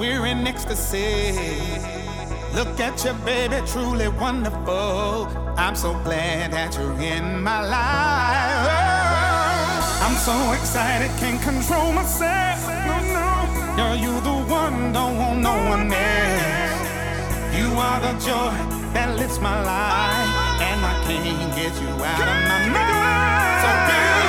we're in ecstasy. Look at you, baby, truly wonderful. I'm so glad that you're in my life. I'm so excited, can't control myself. No, no, girl, you the one, don't want no one else. You are the joy that lifts my life, and I can't get you out of my mind. So, girl.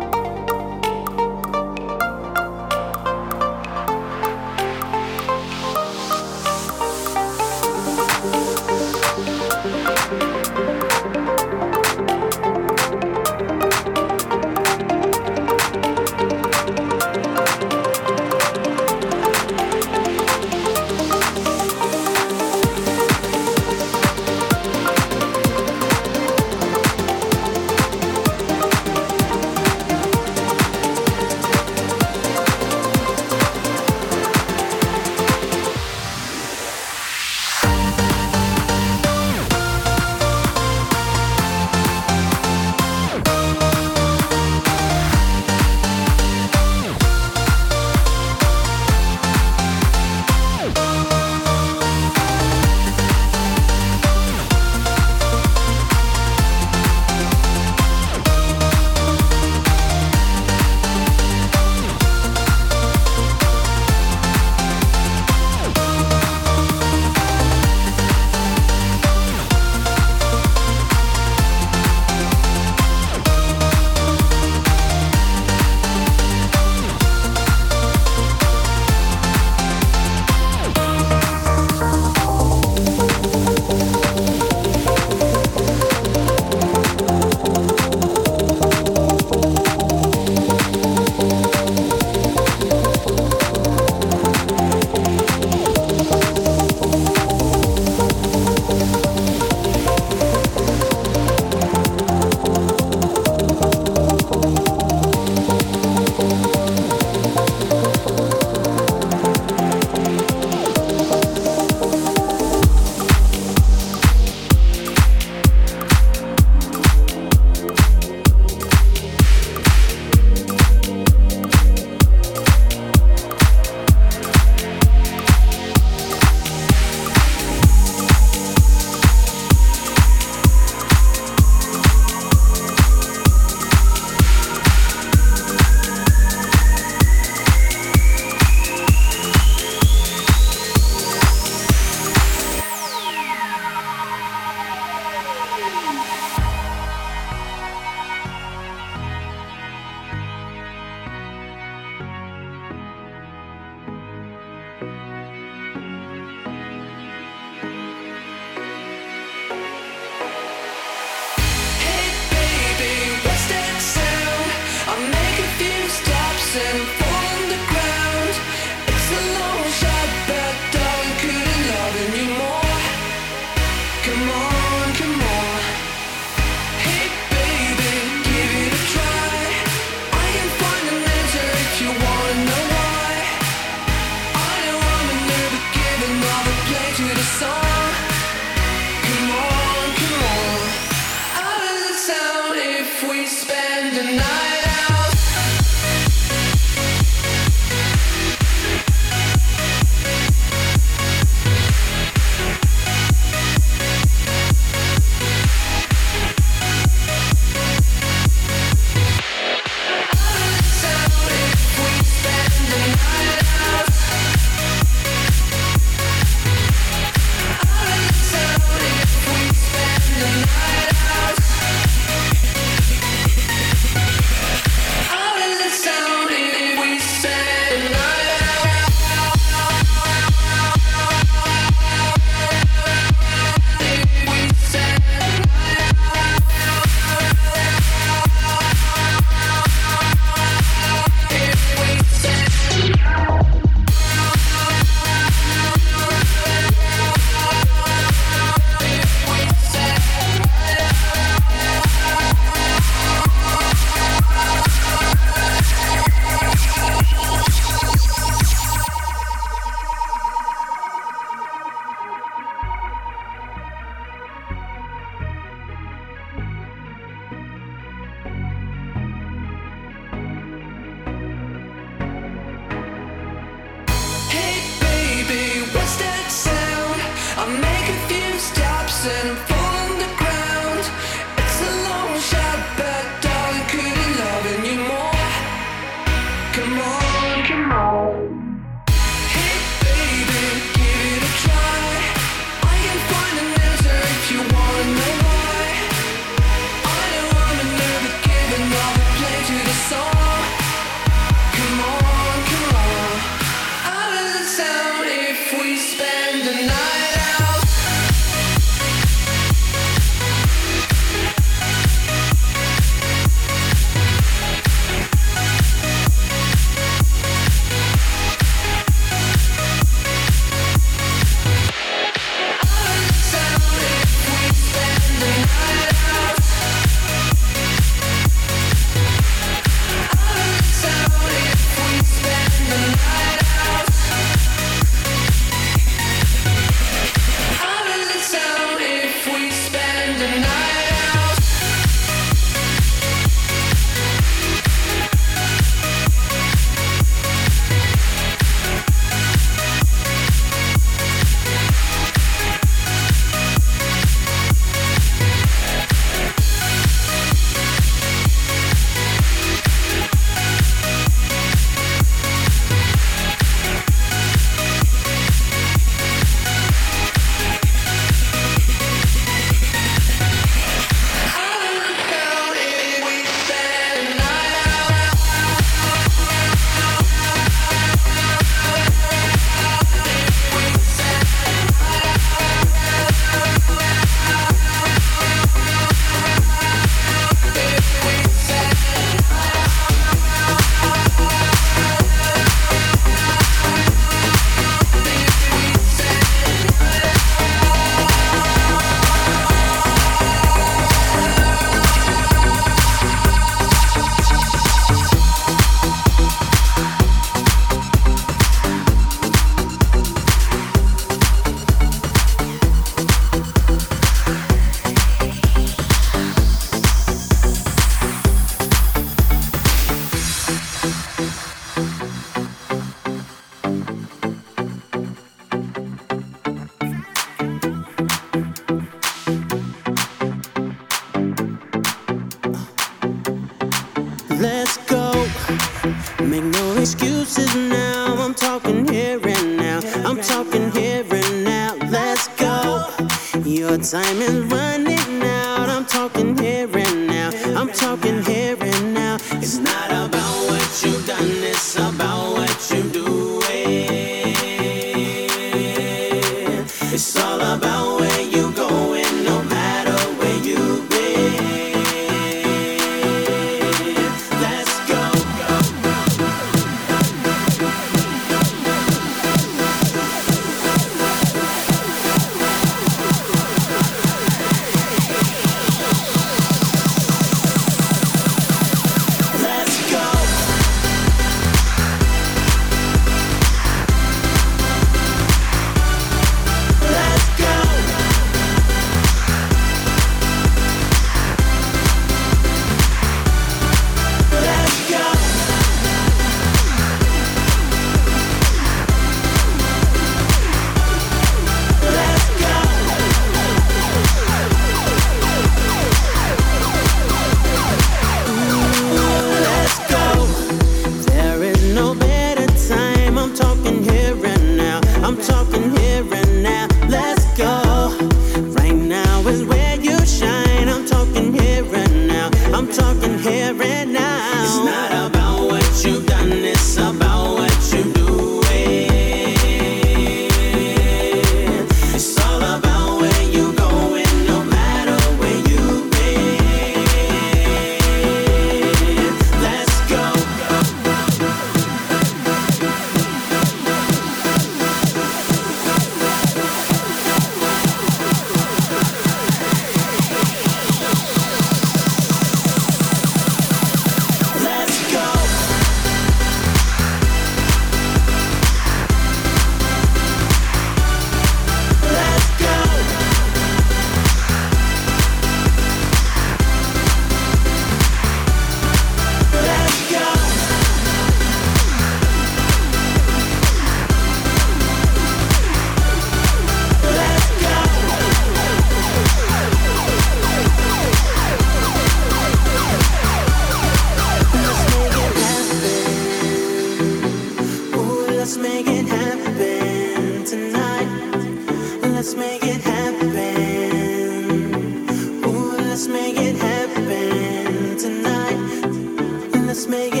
Let's make it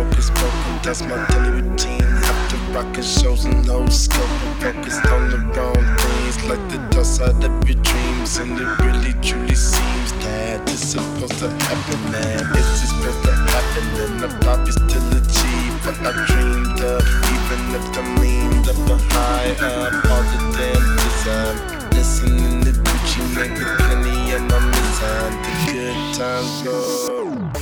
stroke is broken, that's my daily routine. After rockin' shows and no scope, I'm focused on the wrong things, like the dust out of your dreams. And it really truly seems that it's supposed to happen, man. It's just supposed to happen, and I'm probably still achieve what I dreamed of, even if I'm leaned up a high up. All the damn design, listening to Gucci, making and of the mind. The good times go.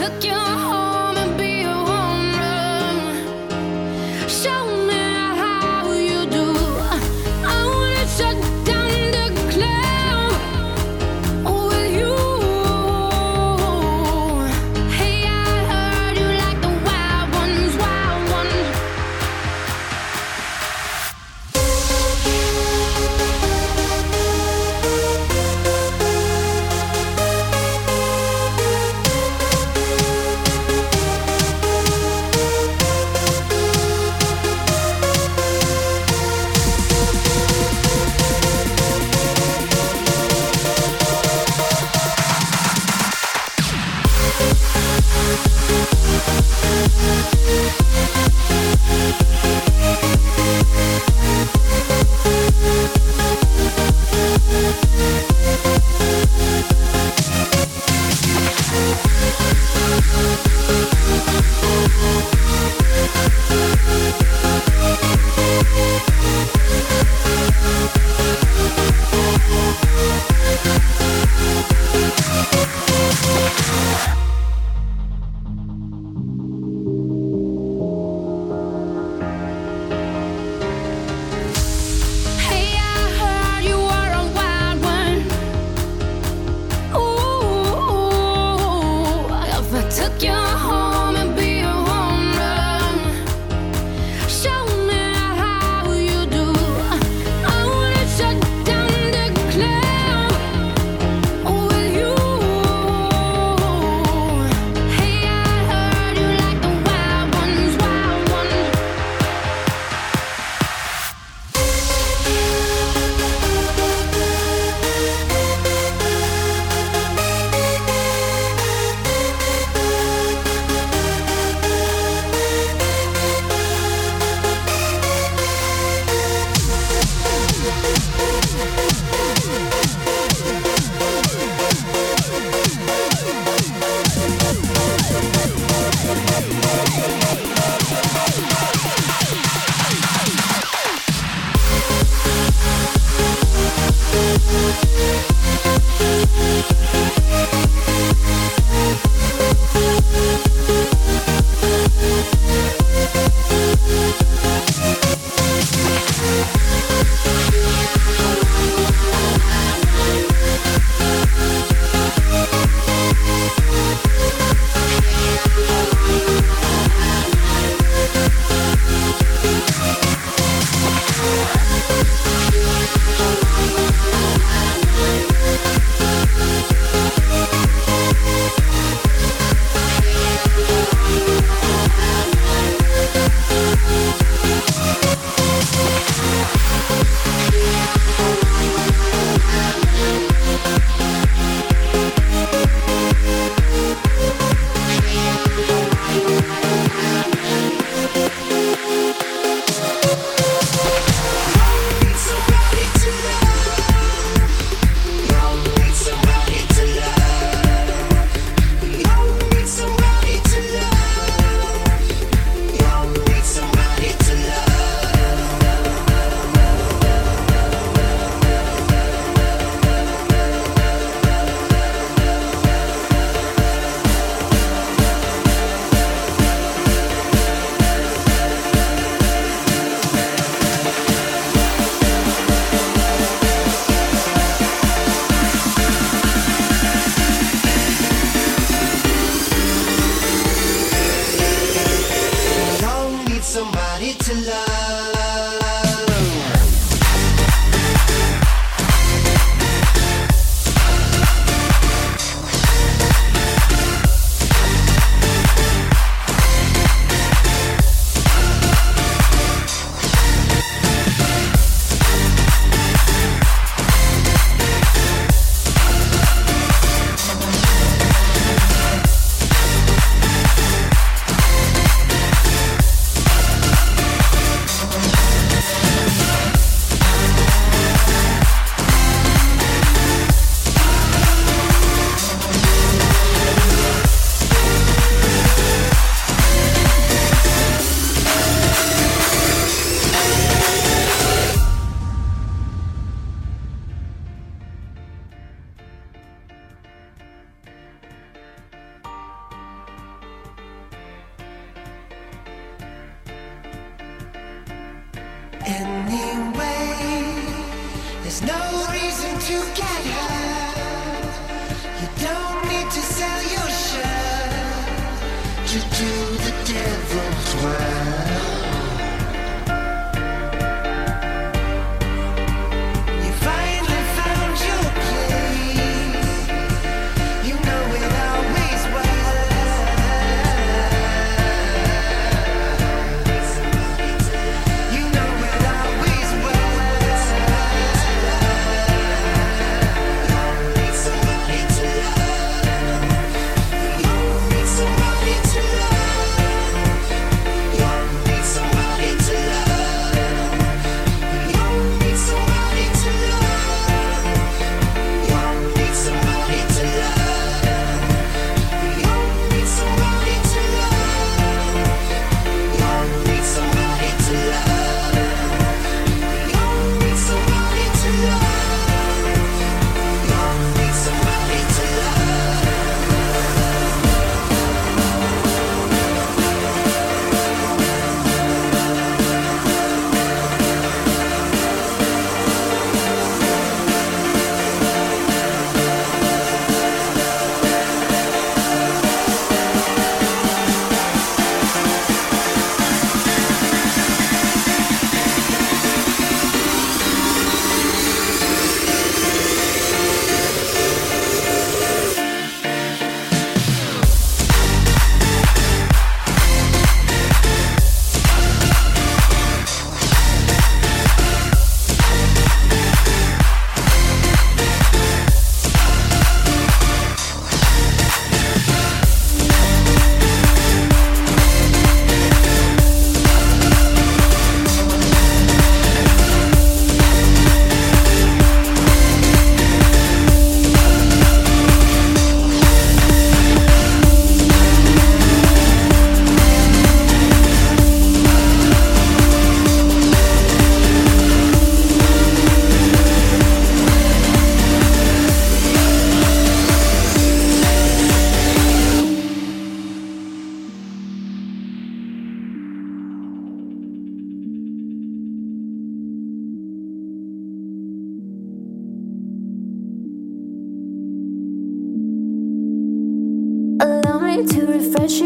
took you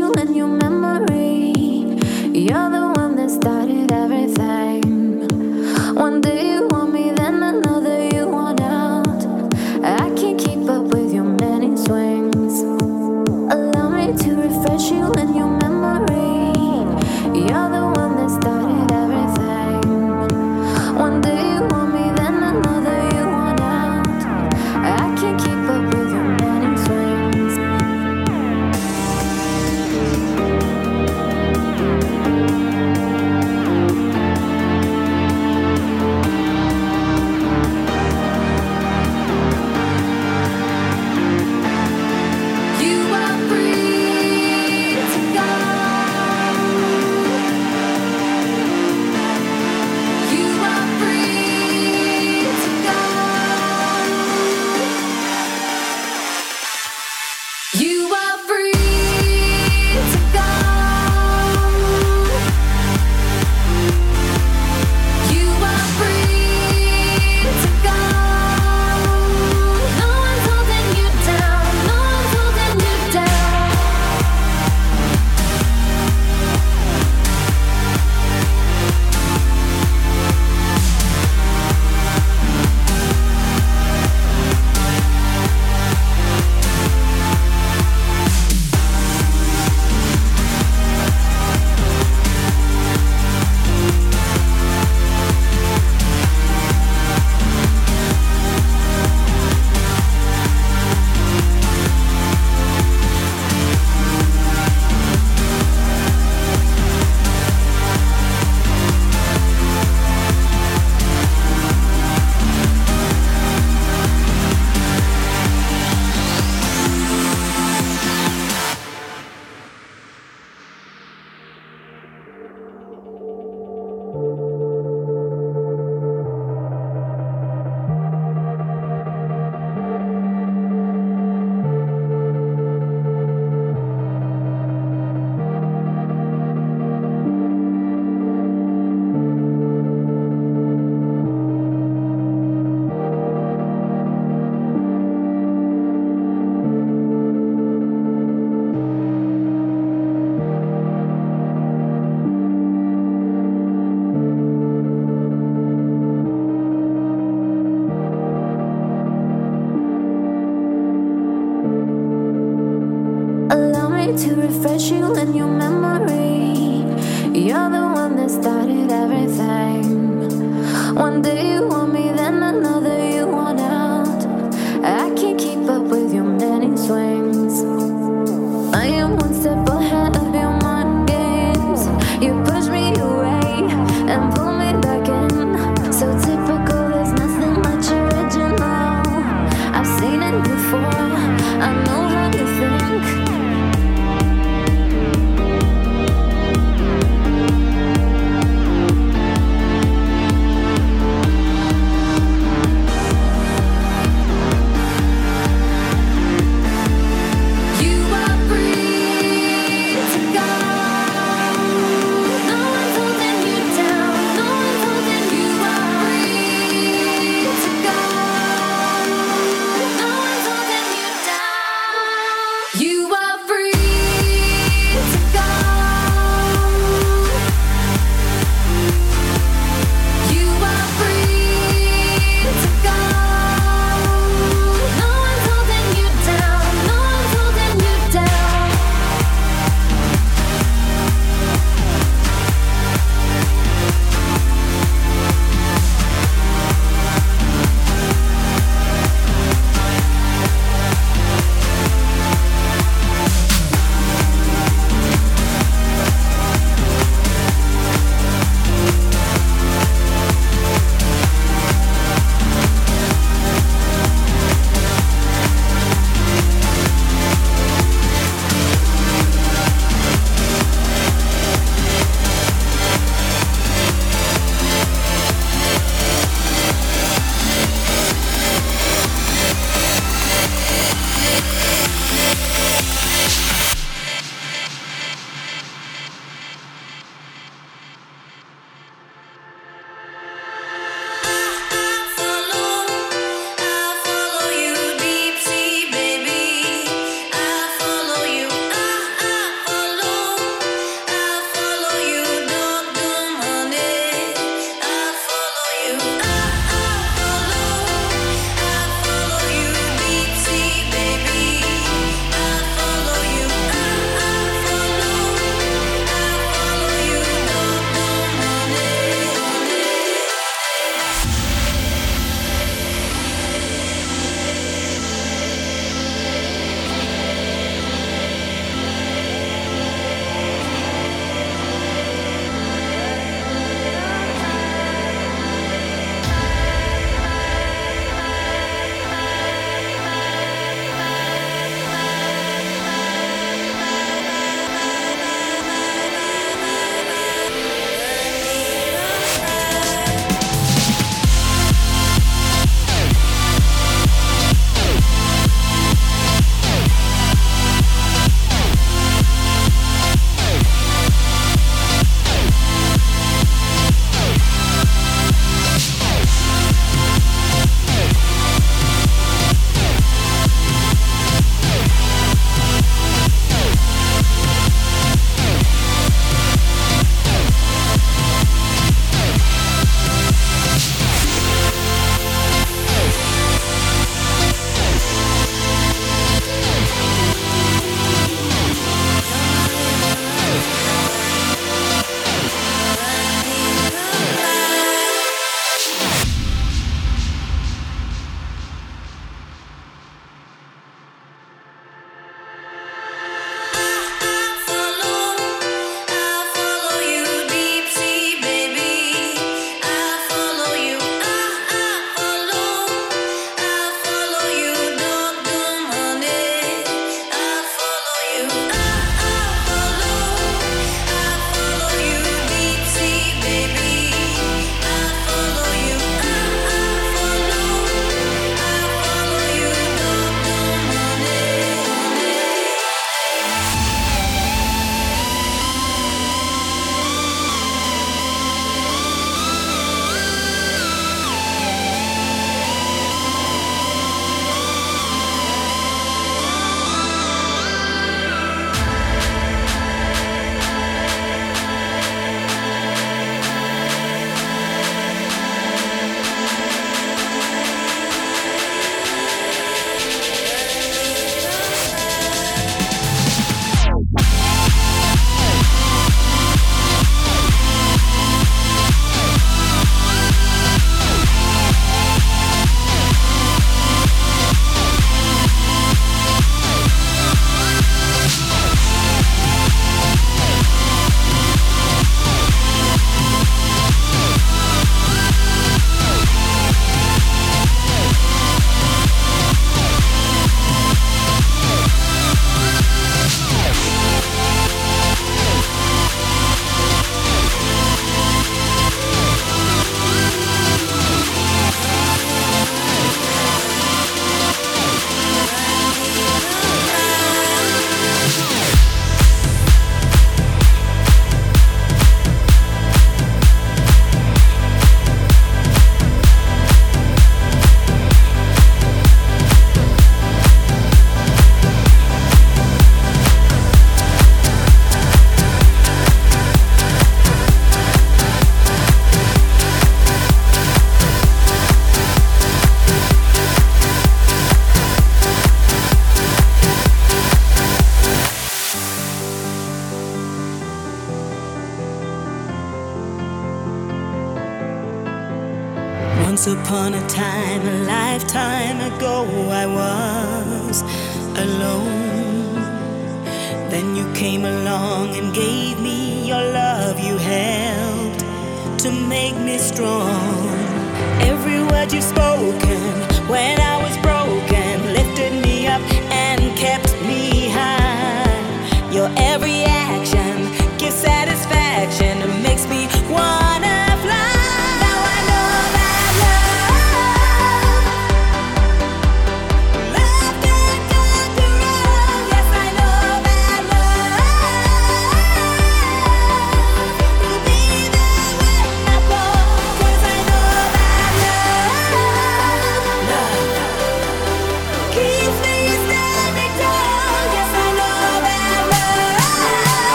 feel in your memory. You're the you and your memory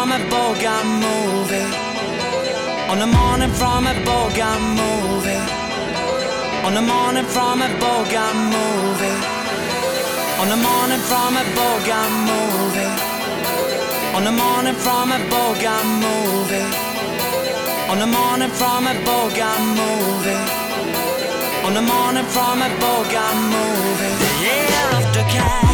from a Bogart movie. On the morning from a Bogart movie. On the morning from a Bogart movie. On the morning from a Bogart movie. On the morning from a Bogart movie. On the morning from a Bogart movie. On the morning from a Bogan movie. The year of the cat.